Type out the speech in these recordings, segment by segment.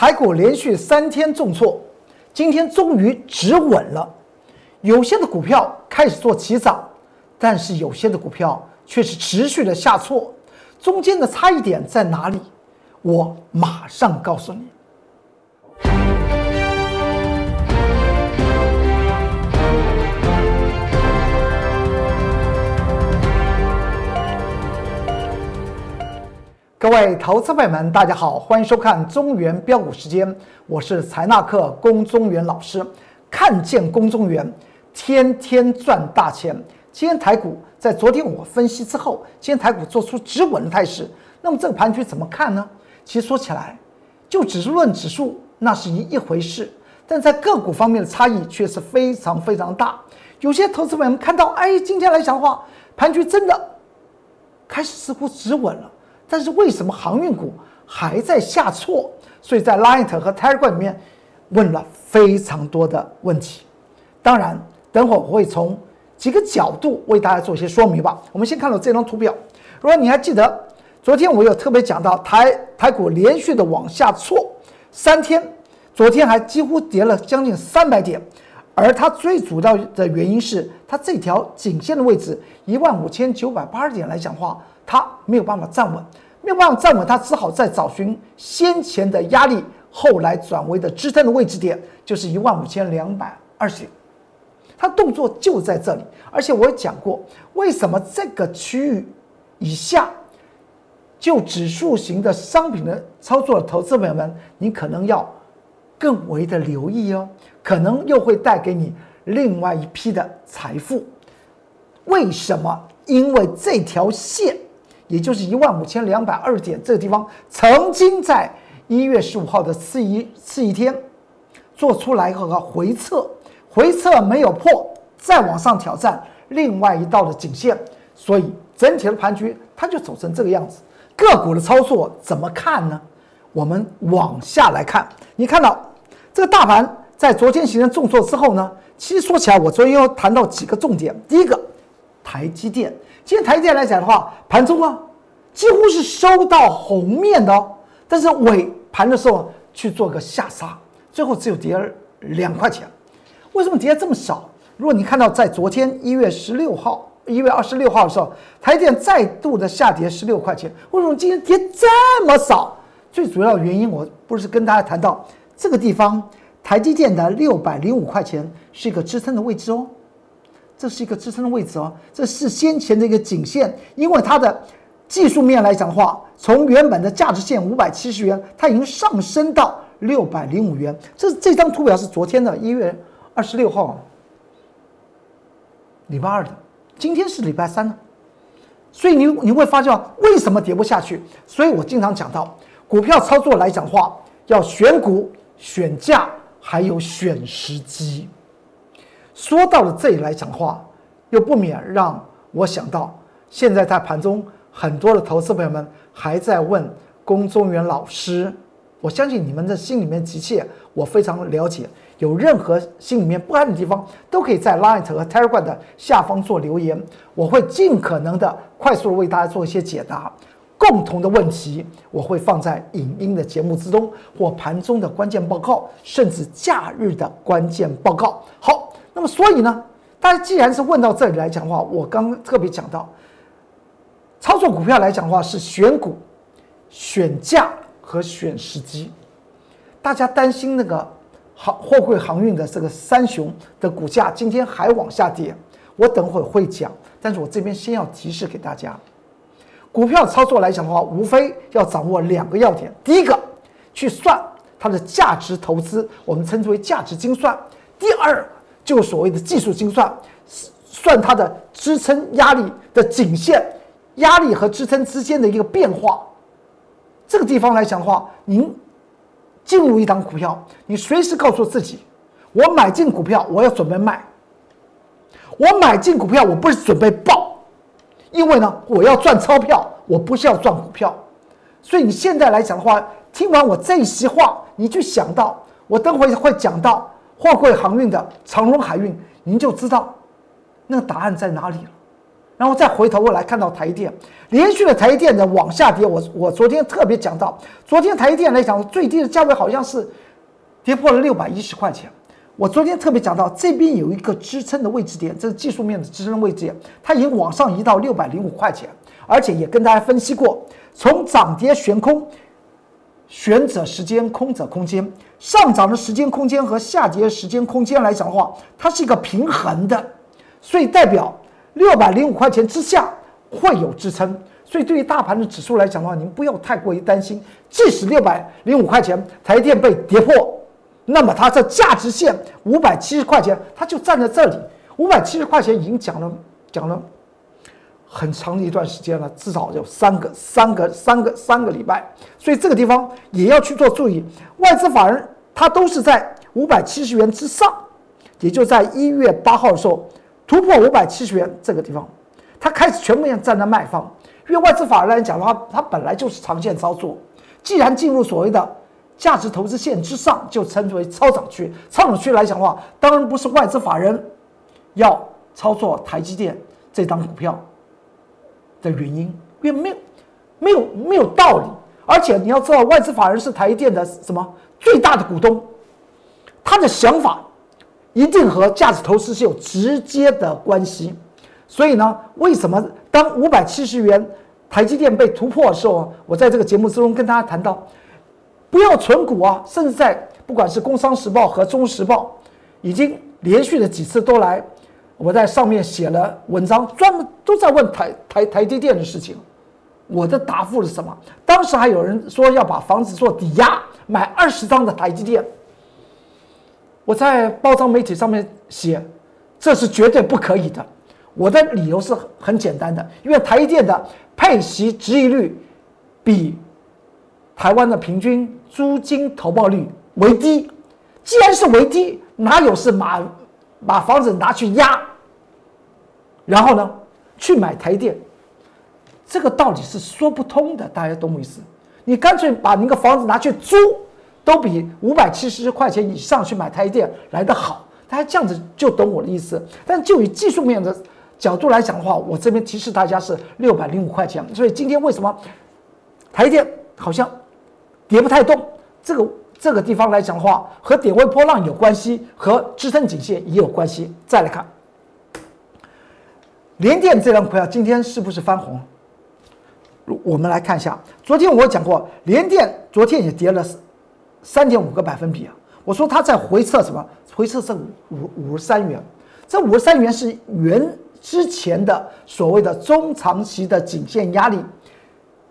台股连续三天重挫，今天终于止稳了。有些的股票开始做起涨，但是有些的股票却是持续的下挫。中间的差异点在哪里？我马上告诉你。各位投资朋友们，大家好，欢迎收看中原标股时间，我是财纳克龚中原老师。看见龚中原，天天赚大钱。今天台股在昨天我分析之后，今天台股做出止稳的态势。那么这个盘局怎么看呢？其实说起来，就只是论指数，那是一一回事，但在个股方面的差异却是非常非常大。有些投资朋友们看到，哎，今天来讲的话，盘局真的开始似乎止稳了。但是为什么航运股还在下挫？所以在 Light 和 Tiger 里面问了非常多的问题。当然，等会儿我会从几个角度为大家做一些说明吧。我们先看到这张图表。如果你还记得，昨天我有特别讲到台台股连续的往下挫三天，昨天还几乎跌了将近三百点，而它最主要的原因是它这条颈线的位置一万五千九百八十点来讲话。它没有办法站稳，没有办法站稳，它只好再找寻先前的压力，后来转为的支撑的位置点，就是一万五千两百二十点。它动作就在这里，而且我也讲过，为什么这个区域以下，就指数型的商品的操作投资朋友们，你可能要更为的留意哦，可能又会带给你另外一批的财富。为什么？因为这条线。也就是一万五千两百二点这个地方，曾经在一月十五号的次一次一天做出来和回撤，回撤没有破，再往上挑战另外一道的颈线，所以整体的盘局它就走成这个样子。个股的操作怎么看呢？我们往下来看，你看到这个大盘在昨天形成重挫之后呢，其实说起来，我昨天要谈到几个重点，第一个，台积电。今天台积电来讲的话，盘中啊几乎是收到红面的哦，但是尾盘的时候去做个下杀，最后只有跌了两块钱。为什么跌这么少？如果你看到在昨天一月十六号、一月二十六号的时候，台积电再度的下跌十六块钱，为什么今天跌这么少？最主要原因，我不是跟大家谈到这个地方，台积电的六百零五块钱是一个支撑的位置哦。这是一个支撑的位置哦，这是先前的一个颈线，因为它的技术面来讲的话，从原本的价值线五百七十元，它已经上升到六百零五元。这这张图表是昨天的一月二十六号，礼拜二的，今天是礼拜三呢，所以你你会发现为什么跌不下去？所以我经常讲到，股票操作来讲的话，要选股、选价，还有选时机。说到了这里来讲话，又不免让我想到，现在在盘中很多的投资朋友们还在问龚中原老师，我相信你们的心里面急切，我非常了解。有任何心里面不安的地方，都可以在 Light 和 Telegram 的下方做留言，我会尽可能的快速的为大家做一些解答。共同的问题，我会放在影音的节目之中，或盘中的关键报告，甚至假日的关键报告。好。那么，所以呢，大家既然是问到这里来讲的话，我刚特别讲到，操作股票来讲的话是选股、选价和选时机。大家担心那个航货柜航运的这个三雄的股价今天还往下跌，我等会会讲。但是我这边先要提示给大家，股票操作来讲的话，无非要掌握两个要点：第一个，去算它的价值投资，我们称之为价值精算；第二。就所谓的技术精算，算它的支撑压力的颈线，压力和支撑之间的一个变化。这个地方来讲的话，您进入一档股票，你随时告诉自己：我买进股票，我要准备卖。我买进股票，我不是准备爆，因为呢，我要赚钞票，我不是要赚股票。所以你现在来讲的话，听完我这一席话，你就想到我等会会讲到。货柜航运的长荣海运，您就知道那个答案在哪里了。然后再回头过来看到台电，连续的台电的往下跌。我我昨天特别讲到，昨天台电来讲最低的价位好像是跌破了六百一十块钱。我昨天特别讲到这边有一个支撑的位置点，这是技术面的支撑位置点，它已经往上移到六百零五块钱，而且也跟大家分析过，从涨跌悬空，悬者时间，空者空间，上涨的时间空间和下跌时间空间来讲的话，它是一个平衡的，所以代表六百零五块钱之下会有支撑，所以对于大盘的指数来讲的话，您不要太过于担心，即使六百零五块钱台电被跌破。那么它这价值线五百七十块钱，它就站在这里。五百七十块钱已经讲了讲了很长的一段时间了，至少有三个三个三个三个礼拜。所以这个地方也要去做注意。外资法人他都是在五百七十元之上，也就在一月八号的时候突破五百七十元这个地方，他开始全面站在卖方。因为外资法人来讲的话，它本来就是长线操作，既然进入所谓的。价值投资线之上就称之为超涨区。超涨区来讲的话，当然不是外资法人要操作台积电这张股票的原因，因为没有、没有、没有道理。而且你要知道，外资法人是台积电的什么最大的股东，他的想法一定和价值投资是有直接的关系。所以呢，为什么当五百七十元台积电被突破的时候，我在这个节目之中跟大家谈到。不要存股啊！甚至在不管是《工商时报》和《中时报》，已经连续的几次都来，我在上面写了文章，专门都在问台台台积电的事情。我的答复是什么？当时还有人说要把房子做抵押，买二十张的台积电。我在包装媒体上面写，这是绝对不可以的。我的理由是很简单的，因为台积电的配息值益率比台湾的平均。租金投报率为低，既然是为低，哪有是把把房子拿去押，然后呢去买台电？这个道理是说不通的，大家懂我意思？你干脆把那个房子拿去租，都比五百七十块钱以上去买台电来得好。大家这样子就懂我的意思。但就以技术面的角度来讲的话，我这边提示大家是六百零五块钱。所以今天为什么台电好像？跌不太动，这个这个地方来讲的话，和点位波浪有关系，和支撑颈线也有关系。再来看，联电这张股票今天是不是翻红？我们来看一下，昨天我讲过，联电昨天也跌了三点五个百分比啊。我说它在回撤什么？回撤这五五十三元，这五十三元是原之前的所谓的中长期的颈线压力。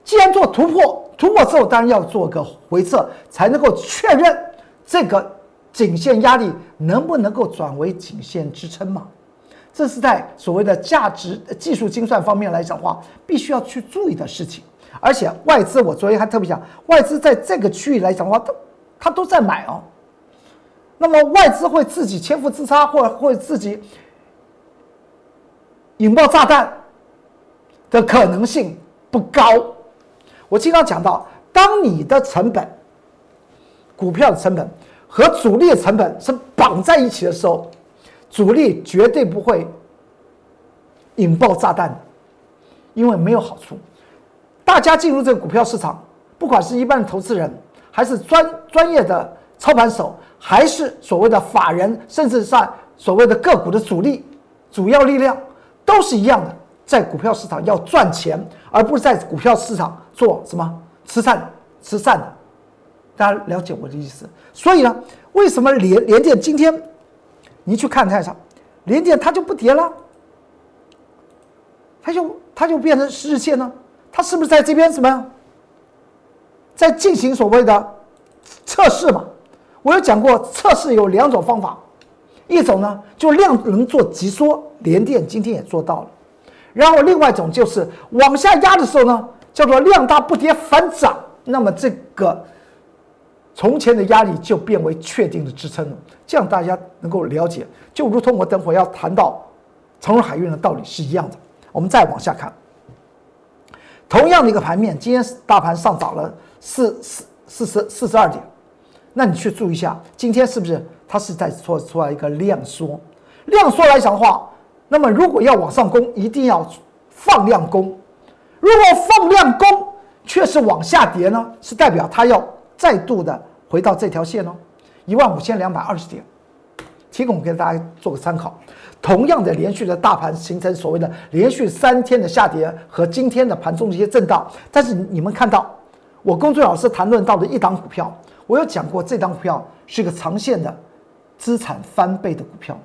既然做突破，突破之后当然要做个回撤，才能够确认这个颈线压力能不能够转为颈线支撑嘛？这是在所谓的价值技术精算方面来讲的话，必须要去注意的事情。而且外资，我昨天还特别讲，外资在这个区域来讲的话，它它都在买哦。那么外资会自己切腹自杀，或会自己引爆炸弹的可能性不高。我经常讲到，当你的成本、股票的成本和主力的成本是绑在一起的时候，主力绝对不会引爆炸弹，因为没有好处。大家进入这个股票市场，不管是一般的投资人，还是专专业的操盘手，还是所谓的法人，甚至在所谓的个股的主力、主要力量，都是一样的。在股票市场要赚钱，而不是在股票市场做什么慈善、慈善的。大家了解我的意思？所以呢，为什么连连电今天你去看一下，连电它就不跌了，它就它就变成日线呢？它是不是在这边什么？在进行所谓的测试嘛？我有讲过，测试有两种方法，一种呢就量能做急缩，连电今天也做到了。然后另外一种就是往下压的时候呢，叫做量大不跌反涨，那么这个从前的压力就变为确定的支撑了。这样大家能够了解，就如同我等会要谈到长荣海运的道理是一样的。我们再往下看，同样的一个盘面，今天大盘上涨了四四四十四十二点，那你去注意一下，今天是不是它是在做出来一个量缩？量缩来讲的话。那么，如果要往上攻，一定要放量攻。如果放量攻却是往下跌呢，是代表它要再度的回到这条线哦，一万五千两百二十点，提供给大家做个参考。同样的，连续的大盘形成所谓的连续三天的下跌和今天的盘中的一些震荡，但是你们看到我工作老师谈论到的一档股票，我有讲过，这档股票是一个长线的资产翻倍的股票。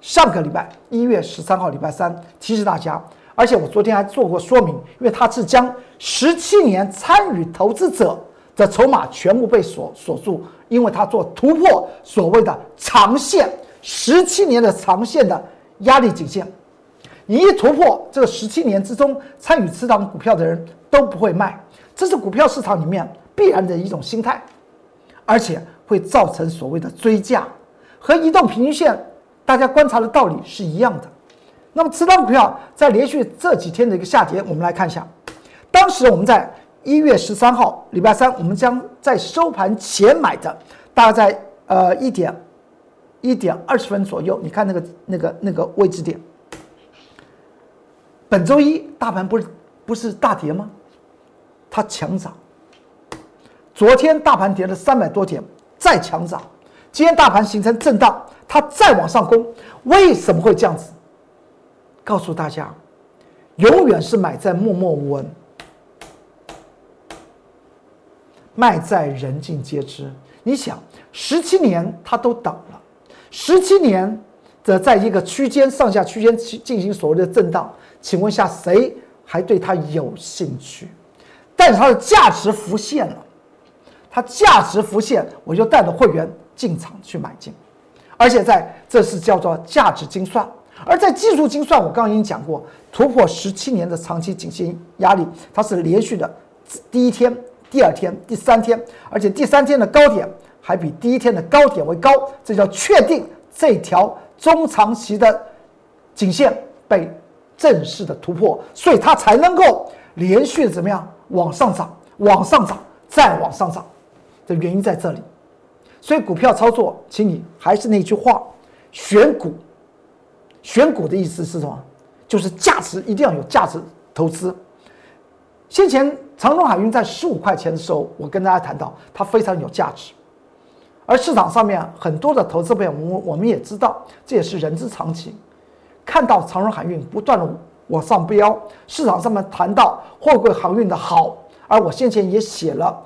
上个礼拜一月十三号礼拜三提示大家，而且我昨天还做过说明，因为它是将十七年参与投资者的筹码全部被锁锁住，因为它做突破所谓的长线。十七年的长线的压力颈线，你一突破这个十七年之中参与此档股票的人都不会卖，这是股票市场里面必然的一种心态，而且会造成所谓的追价和移动平均线，大家观察的道理是一样的。那么此档股票在连续这几天的一个下跌，我们来看一下，当时我们在一月十三号礼拜三，我们将在收盘前买的，大概在呃一点。一点二十分左右，你看那个那个那个位置点。本周一大盘不是不是大跌吗？它强涨。昨天大盘跌了三百多点，再强涨。今天大盘形成震荡，它再往上攻，为什么会这样子？告诉大家，永远是买在默默无闻，卖在人尽皆知。你想，十七年他都等了。十七年则在一个区间上下区间进进行所谓的震荡，请问下谁还对它有兴趣？但是它的价值浮现了，它价值浮现，我就带着会员进场去买进，而且在这是叫做价值精算，而在技术精算，我刚刚已经讲过，突破十七年的长期颈线压力，它是连续的第一天、第二天、第三天，而且第三天的高点。还比第一天的高点为高，这叫确定这条中长期的颈线被正式的突破，所以它才能够连续怎么样往上涨，往上涨，再往上涨的原因在这里。所以股票操作，请你还是那句话，选股，选股的意思是什么？就是价值一定要有价值投资。先前长荣海运在十五块钱的时候，我跟大家谈到它非常有价值。而市场上面很多的投资朋友，我我们也知道，这也是人之常情。看到长荣海运不断的往上飙，市场上面谈到货柜航运的好，而我先前也写了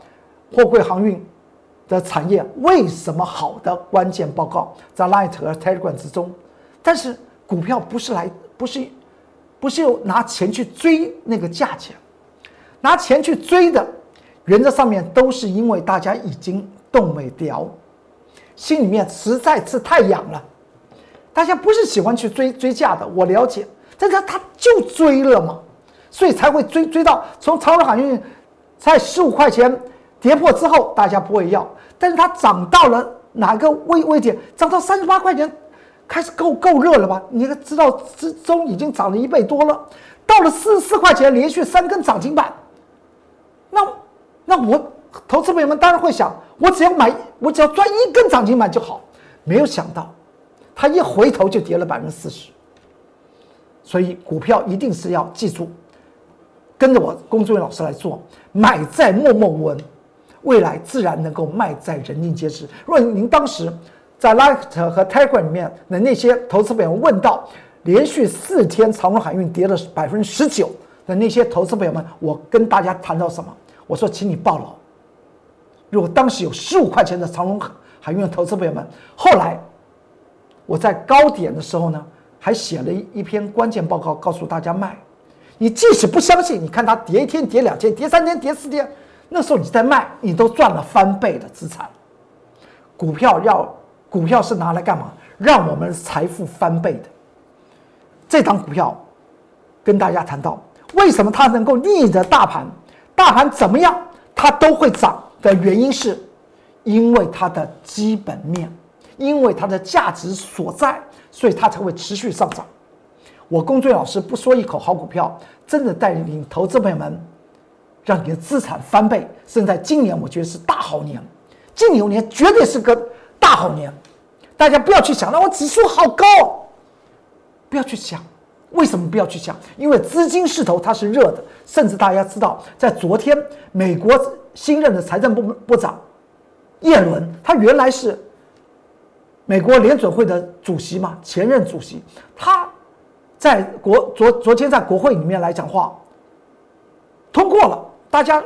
货柜航运的产业为什么好的关键报告，在 Light 和 Telegram 之中。但是股票不是来，不是，不是用拿钱去追那个价钱，拿钱去追的，原则上面都是因为大家已经动没掉。心里面实在是太痒了，大家不是喜欢去追追价的，我了解，但是他就追了嘛，所以才会追追到从长荣海运在十五块钱跌破之后，大家不会要，但是它涨到了哪个位位点，涨到三十八块钱，开始够够热了吧？你知道之中已经涨了一倍多了，到了四十四块钱，连续三根涨停板，那那我。投资朋友们当然会想，我只要买，我只要赚一根涨停板就好。没有想到，它一回头就跌了百分之四十。所以股票一定是要记住，跟着我龚志伟老师来做，买在默默无闻，未来自然能够卖在人尽皆知。如果您当时在 Light 和 Tiger 里面的那些投资朋友问到，连续四天长荣海运跌了百分之十九的那些投资朋友们，我跟大家谈到什么？我说，请你报牢。如果当时有十五块钱的长荣海运的投资朋友们，后来我在高点的时候呢，还写了一一篇关键报告，告诉大家卖。你即使不相信，你看它跌一天、跌两天、跌三天、跌四天，那时候你在卖，你都赚了翻倍的资产。股票要股票是拿来干嘛？让我们财富翻倍的。这档股票跟大家谈到，为什么它能够逆着大盘？大盘怎么样，它都会涨。的原因是，因为它的基本面，因为它的价值所在，所以它才会持续上涨。我龚俊老师不说一口好股票，真的带领投资朋友们，让你的资产翻倍。甚至在今年，我觉得是大好年，金牛年绝对是个大好年。大家不要去想，那我指数好高，不要去想，为什么不要去想？因为资金势头它是热的，甚至大家知道，在昨天美国新任的财政部部长耶伦，他原来是美国联准会的主席嘛，前任主席，他在国昨昨天在国会里面来讲话，通过了，大家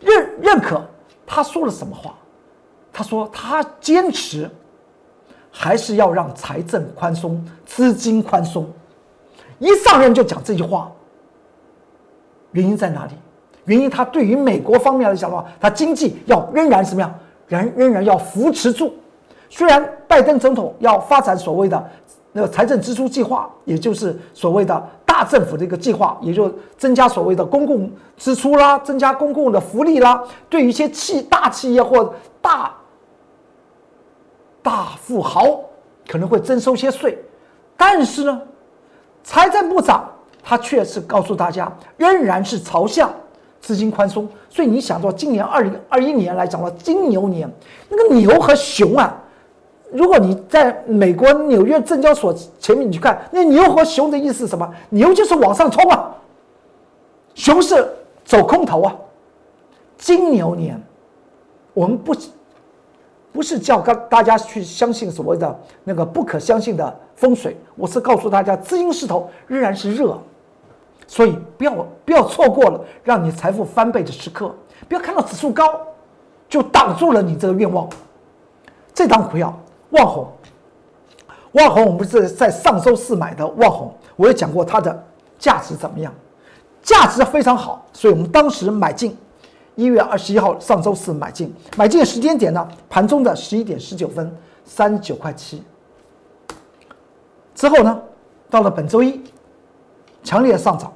认认可他说了什么话？他说他坚持还是要让财政宽松、资金宽松。一上任就讲这句话，原因在哪里？原因他对于美国方面来讲的话，他经济要仍然什么样？仍仍然要扶持住。虽然拜登总统要发展所谓的那个财政支出计划，也就是所谓的大政府的一个计划，也就增加所谓的公共支出啦，增加公共的福利啦，对于一些企大企业或大大富豪可能会征收些税，但是呢？财政部长他却是告诉大家，仍然是朝向资金宽松。所以你想到今年二零二一年来讲的金牛年，那个牛和熊啊，如果你在美国纽约证交所前面你去看，那牛和熊的意思是什么？牛就是往上冲啊，熊是走空头啊。金牛年，我们不。不是叫大大家去相信所谓的那个不可相信的风水，我是告诉大家，资金势头仍然是热，所以不要不要错过了让你财富翻倍的时刻，不要看到指数高就挡住了你这个愿望。这张股票万红，万红我们是在上周四买的万红，我也讲过它的价值怎么样，价值非常好，所以我们当时买进。一月二十一号，上周四买进，买进时间点呢？盘中的十一点十九分，三十九块七。之后呢，到了本周一，强烈上涨。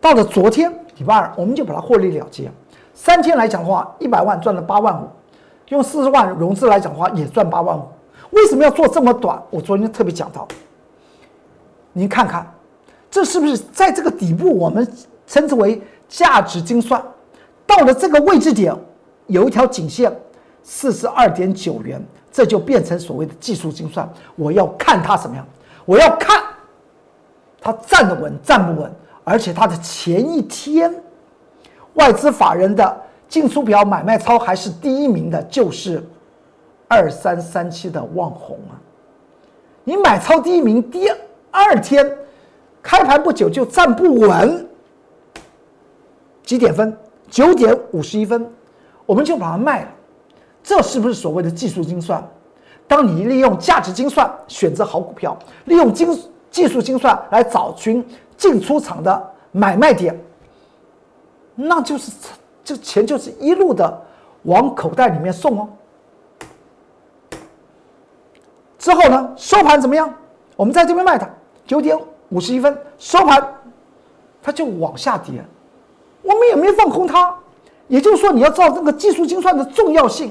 到了昨天礼拜二，我们就把它获利了结。三天来讲的话，一百万赚了八万五，用四十万融资来讲的话，也赚八万五。为什么要做这么短？我昨天特别讲到，您看看，这是不是在这个底部，我们称之为价值精算？到了这个位置点，有一条颈线，四十二点九元，这就变成所谓的技术精算。我要看它什么样？我要看它站得稳站不稳，而且它的前一天外资法人的进出表买卖超还是第一名的，就是二三三七的旺红啊。你买超第一名，第二天开盘不久就站不稳，几点分？九点五十一分，我们就把它卖了，这是不是所谓的技术精算？当你利用价值精算选择好股票，利用精技术精算来找寻进出场的买卖点，那就是这钱就是一路的往口袋里面送哦。之后呢，收盘怎么样？我们在这边卖它，九点五十一分收盘，它就往下跌。我们也没放空它，也就是说，你要知道这个技术精算的重要性，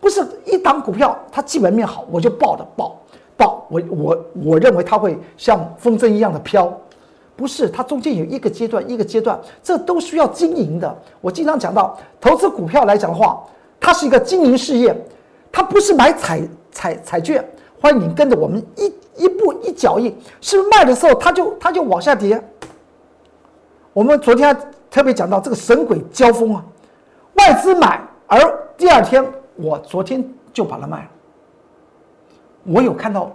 不是一档股票它基本面好我就报的报报，我我我认为它会像风筝一样的飘，不是，它中间有一个阶段一个阶段，这都需要经营的。我经常讲到，投资股票来讲的话，它是一个经营事业，它不是买彩彩彩券。欢迎跟着我们一一步一脚印，是不是卖的时候它就它就往下跌？我们昨天。特别讲到这个神鬼交锋啊，外资买，而第二天我昨天就把它卖了。我有看到，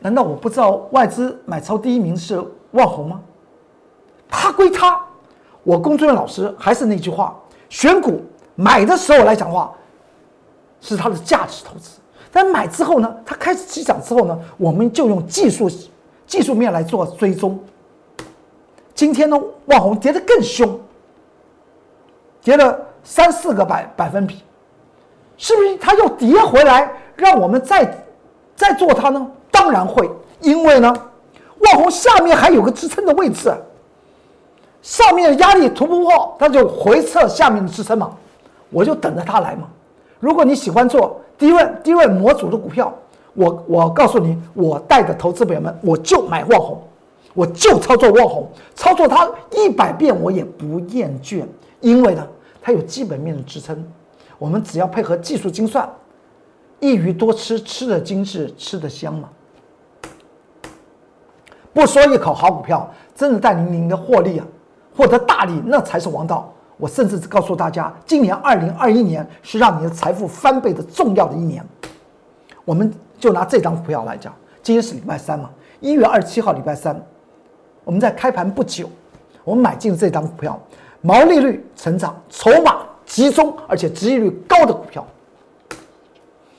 难道我不知道外资买超第一名是万红吗？他归他，我工作人员老师还是那句话，选股买的时候来讲话，是它的价值投资，但买之后呢，它开始起涨之后呢，我们就用技术技术面来做追踪。今天呢，万红跌得更凶，跌了三四个百百分比，是不是它又跌回来，让我们再再做它呢？当然会，因为呢，万红下面还有个支撑的位置，上面的压力突不破，它就回撤下面的支撑嘛，我就等着它来嘛。如果你喜欢做低位低位模组的股票，我我告诉你，我带的投资朋友们，我就买万红。我就操作网红，操作它一百遍我也不厌倦，因为呢，它有基本面的支撑。我们只要配合技术精算，一鱼多吃，吃的精致，吃的香嘛。不说一口好股票，真的带领您的获利啊，获得大利，那才是王道。我甚至告诉大家，今年二零二一年是让你的财富翻倍的重要的一年。我们就拿这张股票来讲，今天是礼拜三嘛，一月二十七号礼拜三，我们在开盘不久，我们买进这张股票，毛利率成长，筹码集中，而且值益率高的股票。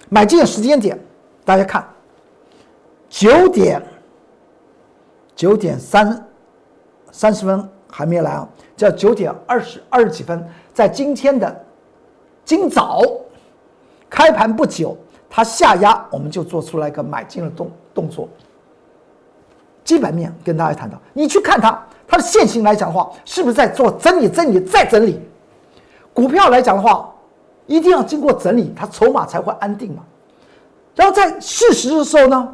买进的时间点，大家看，九点九点三三十分还没来啊。叫九点二十二十几分，在今天的今早开盘不久，它下压，我们就做出来一个买进的动动作。基本面跟大家谈到，你去看它，它的线型来讲的话，是不是在做整理、整理再整理？股票来讲的话，一定要经过整理，它筹码才会安定嘛。然后在事实的时候呢，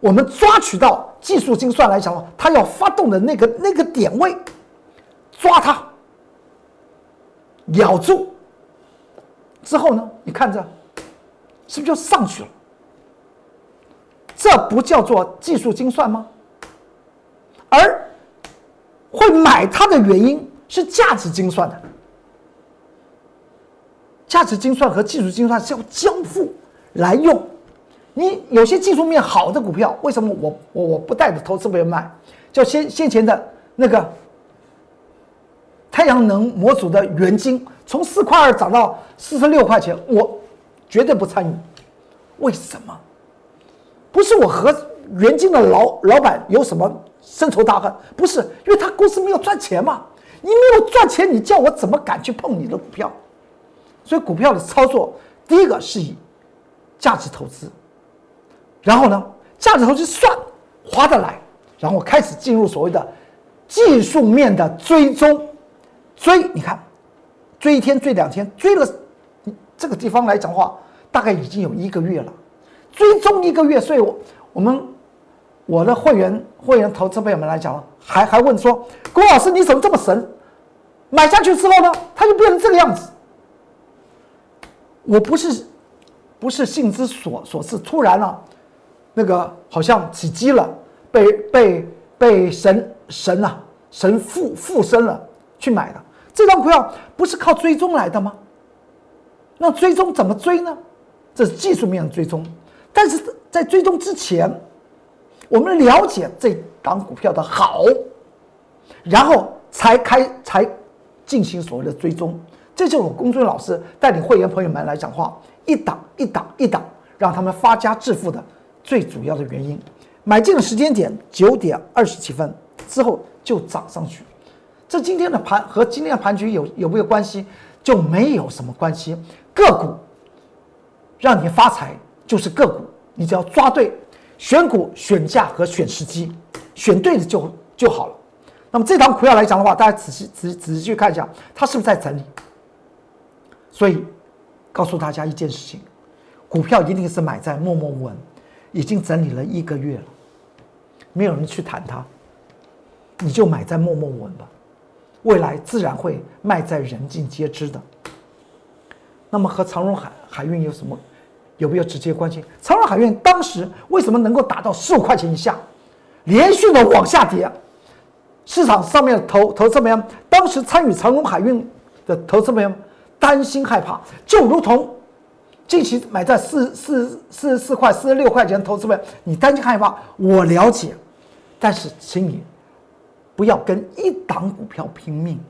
我们抓取到技术精算来讲的话，它要发动的那个那个点位。抓它，咬住之后呢？你看着，是不是就上去了？这不叫做技术精算吗？而会买它的原因是价值精算的。价值精算和技术精算是要交付来用。你有些技术面好的股票，为什么我我我不带着投资者卖？叫先先前的那个。太阳能模组的原晶从四块二涨到四十六块钱，我绝对不参与。为什么？不是我和原晶的老老板有什么深仇大恨，不是，因为他公司没有赚钱嘛。你没有赚钱，你叫我怎么敢去碰你的股票？所以股票的操作，第一个是以价值投资，然后呢，价值投资算划得来，然后开始进入所谓的技术面的追踪。追，你看，追一天，追两天，追了这个地方来讲的话，大概已经有一个月了。追踪一个月，所以我我们我的会员会员投资朋友们来讲，还还问说，郭老师你怎么这么神？买下去之后呢，它就变成这个样子。我不是不是性之所所致，突然呢，那个好像起机了，被被被神神啊神附附身了去买的。这张股票不是靠追踪来的吗？那追踪怎么追呢？这是技术面的追踪，但是在追踪之前，我们了解这档股票的好，然后才开才进行所谓的追踪。这就是我公孙老师带领会员朋友们来讲话，一档一档一档，让他们发家致富的最主要的原因。买进的时间点九点二十七分之后就涨上去。这今天的盘和今天的盘局有有没有关系？就没有什么关系。个股让你发财就是个股，你只要抓对选股、选价和选时机，选对了就就好了。那么这档股票来讲的话，大家仔细仔仔细去看一下，它是不是在整理？所以告诉大家一件事情：股票一定是买在默默无闻，已经整理了一个月了，没有人去谈它，你就买在默默无闻吧。未来自然会卖在人尽皆知的。那么和长荣海海运有什么有没有直接关系？长荣海运当时为什么能够达到十五块钱以下，连续的往下跌？市场上面的投投资们，当时参与长荣海运的投资们担心害怕，就如同近期买在四四四十四块、四十六块钱投资们，你担心害怕，我了解，但是请你。不要跟一档股票拼命，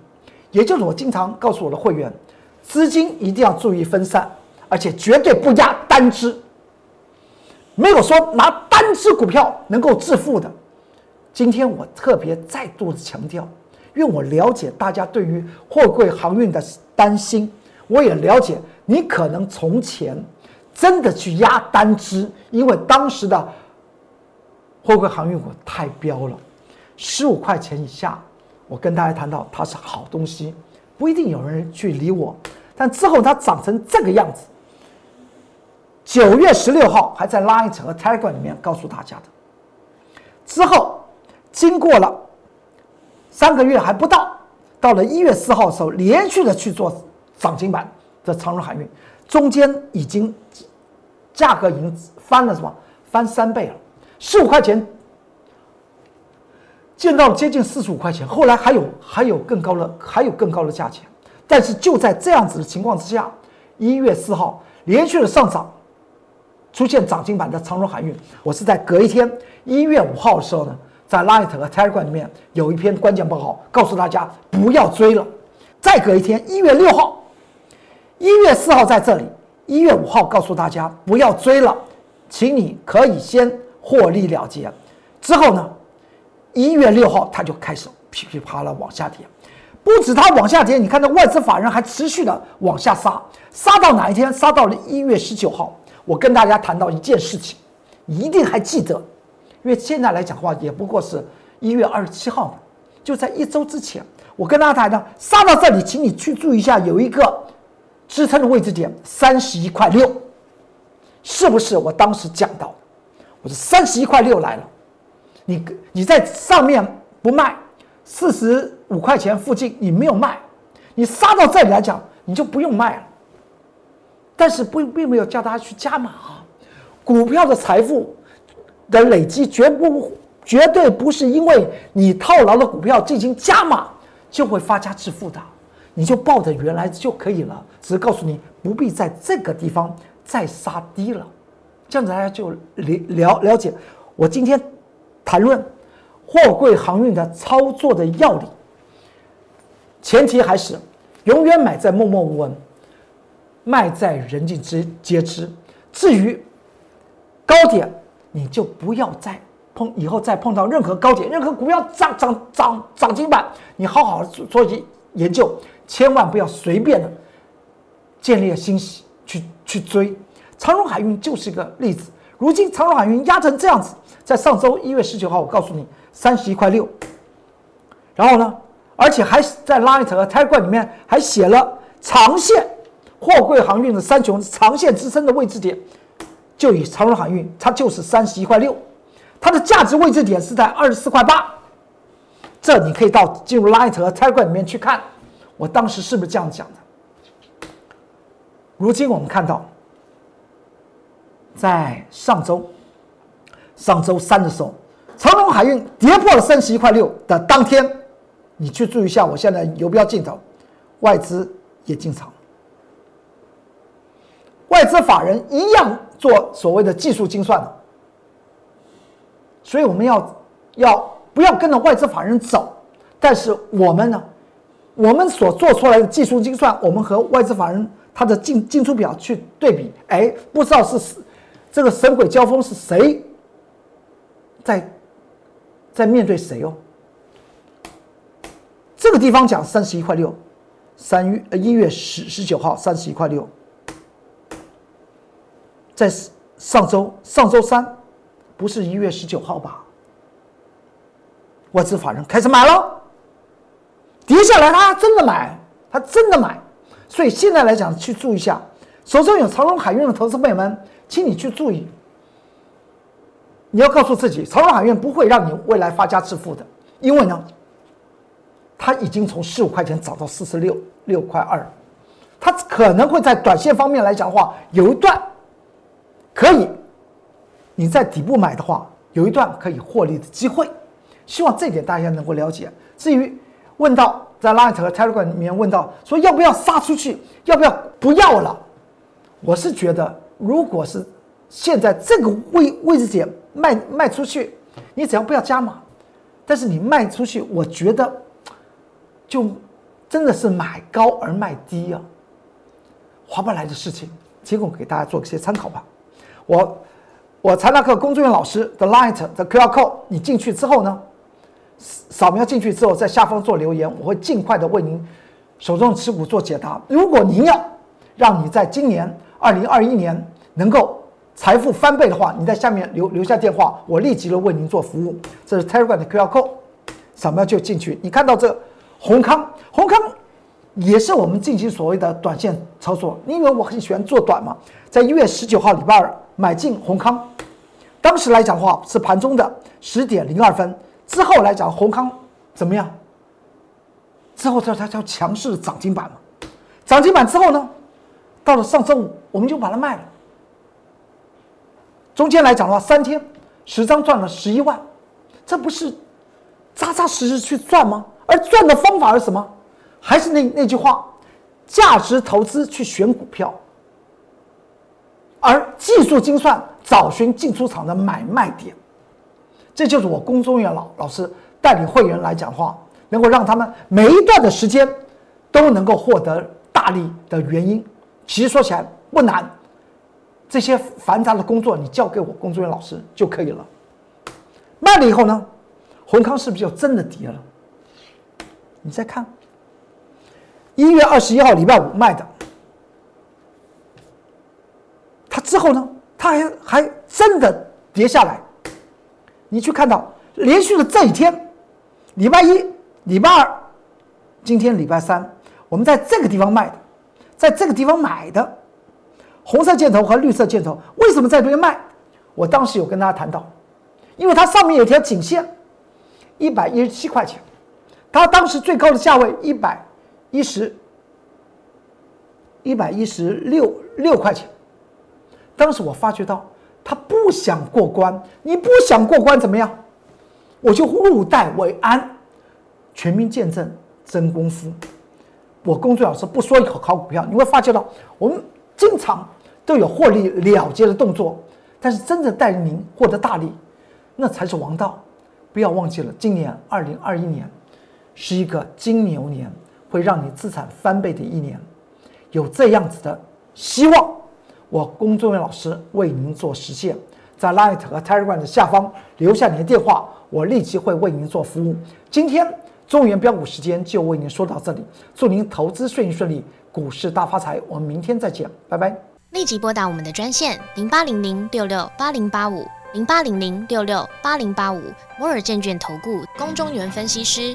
也就是我经常告诉我的会员，资金一定要注意分散，而且绝对不压单只。没有说拿单只股票能够致富的。今天我特别再度的强调，因为我了解大家对于货柜航运的担心，我也了解你可能从前真的去压单只，因为当时的货柜航运股太飙了。十五块钱以下，我跟大家谈到它是好东西，不一定有人去理我。但之后它长成这个样子，九月十六号还在 Line 和 Telegram 里面告诉大家的。之后经过了三个月还不到，到了一月四号的时候，连续的去做涨停板的长荣海运，中间已经价格已经翻了什么？翻三倍了，十五块钱。见到接近四十五块钱，后来还有还有更高的还有更高的价钱，但是就在这样子的情况之下，一月四号连续的上涨，出现涨停板的长荣海运，我是在隔一天一月五号的时候呢，在 Light 和 Telegram 里面有一篇关键报告，告诉大家不要追了。再隔一天一月六号，一月四号在这里，一月五号告诉大家不要追了，请你可以先获利了结。之后呢？一月六号，它就开始噼噼啪啦往下跌，不止它往下跌，你看到外资法人还持续的往下杀，杀到哪一天？杀到了一月十九号。我跟大家谈到一件事情，一定还记得，因为现在来讲话也不过是一月二十七号就在一周之前，我跟大家谈到杀到这里，请你去注意一下，有一个支撑的位置点三十一块六，是不是我当时讲到？我说三十一块六来了。你你在上面不卖，四十五块钱附近你没有卖，你杀到这里来讲，你就不用卖了。但是不并没有叫大家去加码啊，股票的财富的累积绝不绝对不是因为你套牢的股票进行加码就会发家致富的，你就抱着原来就可以了。只是告诉你不必在这个地方再杀低了，这样子大家就了了了解我今天。谈论货柜航运的操作的要领，前提还是永远买在默默无闻，卖在人尽之皆知。至于高点，你就不要再碰，以后再碰到任何高点，任何股票涨涨涨涨停板，你好好做做研究，千万不要随便的建立欣喜去去追。长荣海运就是一个例子，如今长荣海运压成这样子。在上周一月十九号，我告诉你三十一块六，然后呢，而且还在 Light 和 Telegram 里面还写了长线货柜航运的三雄长线支撑的位置点，就以长荣航运，它就是三十一块六，它的价值位置点是在二十四块八，这你可以到进入 Light 和 Telegram 里面去看，我当时是不是这样讲的？如今我们看到，在上周。上周三的时候，长荣海运跌破了三十一块六的当天，你去注意一下，我现在游标镜头，外资也进场，外资法人一样做所谓的技术精算的，所以我们要要不要跟着外资法人走？但是我们呢，我们所做出来的技术精算，我们和外资法人他的进进出表去对比，哎，不知道是这个神鬼交锋是谁？在在面对谁哦？这个地方讲三十一块六，三月呃一月十十九号三十一块六，在上周上周三，不是一月十九号吧？外资法人开始买了，跌下来他真的买，他真的买，所以现在来讲去注意一下，手中有长隆海运的投资朋友们，请你去注意。你要告诉自己，长隆海运不会让你未来发家致富的，因为呢，它已经从十五块钱涨到四十六六块二，它可能会在短线方面来讲的话，有一段可以你在底部买的话，有一段可以获利的机会。希望这点大家能够了解。至于问到在 Light 和 Telegram 里面问到说要不要杀出去，要不要不要了，我是觉得，如果是现在这个位位置点。卖卖出去，你只要不要加码，但是你卖出去，我觉得就真的是买高而卖低啊，划不来的事情，提供给大家做一些参考吧。我我财纳克工作人员老师的 Light 的 QR Code，你进去之后呢，扫描进去之后，在下方做留言，我会尽快的为您手中持股做解答。如果您要让你在今年二零二一年能够。财富翻倍的话，你在下面留留下电话，我立即的为您做服务。这是 Telegram 的 QR code，扫描就进去。你看到这宏康，宏康也是我们进行所谓的短线操作。你以为我很喜欢做短吗？在一月十九号礼拜二买进宏康，当时来讲的话是盘中的十点零二分，之后来讲宏康怎么样？之后它它叫强势涨停板嘛，涨停板之后呢，到了上周五我们就把它卖了。中间来讲的话，三天十张赚了十一万，这不是扎扎实实去赚吗？而赚的方法是什么？还是那那句话，价值投资去选股票，而技术精算找寻进出场的买卖点。这就是我龚中元老老师带领会员来讲话，能够让他们每一段的时间都能够获得大利的原因。其实说起来不难，这些繁杂的工作你交给我龚中元老师就可以了。卖了以后呢，宏康是不是就真的跌了？你再看，一月二十一号礼拜五卖的，它之后呢，它还还真的跌下来。你去看到连续的这一天，礼拜一、礼拜二，今天礼拜三，我们在这个地方卖的，在这个地方买的，红色箭头和绿色箭头，为什么在这边卖？我当时有跟大家谈到，因为它上面有条颈线，一百一十七块钱，它当时最高的价位一百一十，一百一十六六块钱，当时我发觉到。他不想过关，你不想过关怎么样？我就入袋为安，全民见证真功夫。我工作老师不说一口好股票，你会发觉到我们经常都有获利了结的动作，但是真正带领您获得大利，那才是王道。不要忘记了，今年二零二一年是一个金牛年，会让你资产翻倍的一年，有这样子的希望。我龚忠元老师为您做实现，在 Light 和 Telegram 的下方留下您的电话，我立即会为您做服务。今天中原标股时间就为您说到这里，祝您投资顺顺利，股市大发财。我们明天再见，拜拜。立即拨打我们的专线零八零零六六八零八五零八零零六六八零八五摩尔证券投顾龚中原分析师。